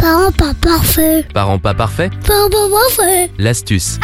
Parents pas parfait. Parents pas parfaits Parents pas parfait. L'astuce.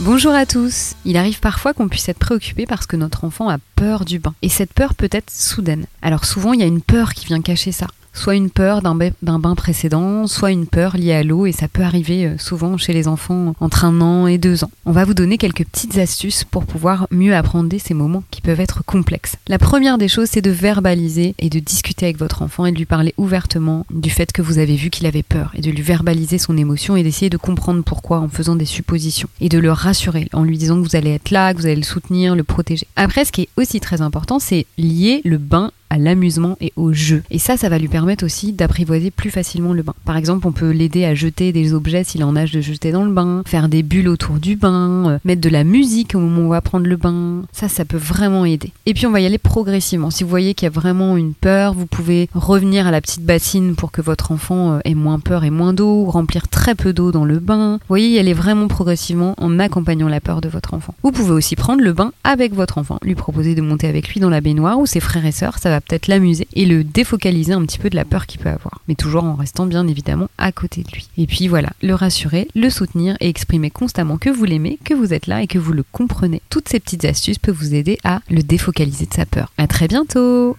Bonjour à tous. Il arrive parfois qu'on puisse être préoccupé parce que notre enfant a peur du bain. Et cette peur peut être soudaine. Alors souvent, il y a une peur qui vient cacher ça. Soit une peur d'un ba- d'un bain précédent, soit une peur liée à l'eau, et ça peut arriver euh, souvent chez les enfants entre un an et deux ans. On va vous donner quelques petites astuces pour pouvoir mieux appréhender ces moments qui peuvent être complexes. La première des choses, c'est de verbaliser et de discuter avec votre enfant et de lui parler ouvertement du fait que vous avez vu qu'il avait peur, et de lui verbaliser son émotion et d'essayer de comprendre pourquoi en faisant des suppositions, et de le rassurer en lui disant que vous allez être là, que vous allez le soutenir, le protéger. Après, ce qui est aussi très important, c'est lier le bain à l'amusement et au jeu. Et ça, ça va lui permettre aussi d'apprivoiser plus facilement le bain. Par exemple, on peut l'aider à jeter des objets s'il est en âge de jeter dans le bain, faire des bulles autour du bain, euh, mettre de la musique au moment où on va prendre le bain. Ça, ça peut vraiment aider. Et puis, on va y aller progressivement. Si vous voyez qu'il y a vraiment une peur, vous pouvez revenir à la petite bassine pour que votre enfant euh, ait moins peur et moins d'eau, ou remplir très peu d'eau dans le bain. Vous voyez, y aller vraiment progressivement en accompagnant la peur de votre enfant. Vous pouvez aussi prendre le bain avec votre enfant, lui proposer de monter avec lui dans la baignoire ou ses frères et sœurs, ça va peut-être l'amuser et le défocaliser un petit peu de la peur qu'il peut avoir. Mais toujours en restant bien évidemment à côté de lui. Et puis voilà, le rassurer, le soutenir et exprimer constamment que vous l'aimez, que vous êtes là et que vous le comprenez. Toutes ces petites astuces peuvent vous aider à le défocaliser de sa peur. À très bientôt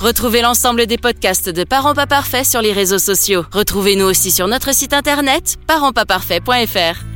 Retrouvez l'ensemble des podcasts de Parents pas parfaits sur les réseaux sociaux. Retrouvez-nous aussi sur notre site internet parentspaparfaits.fr.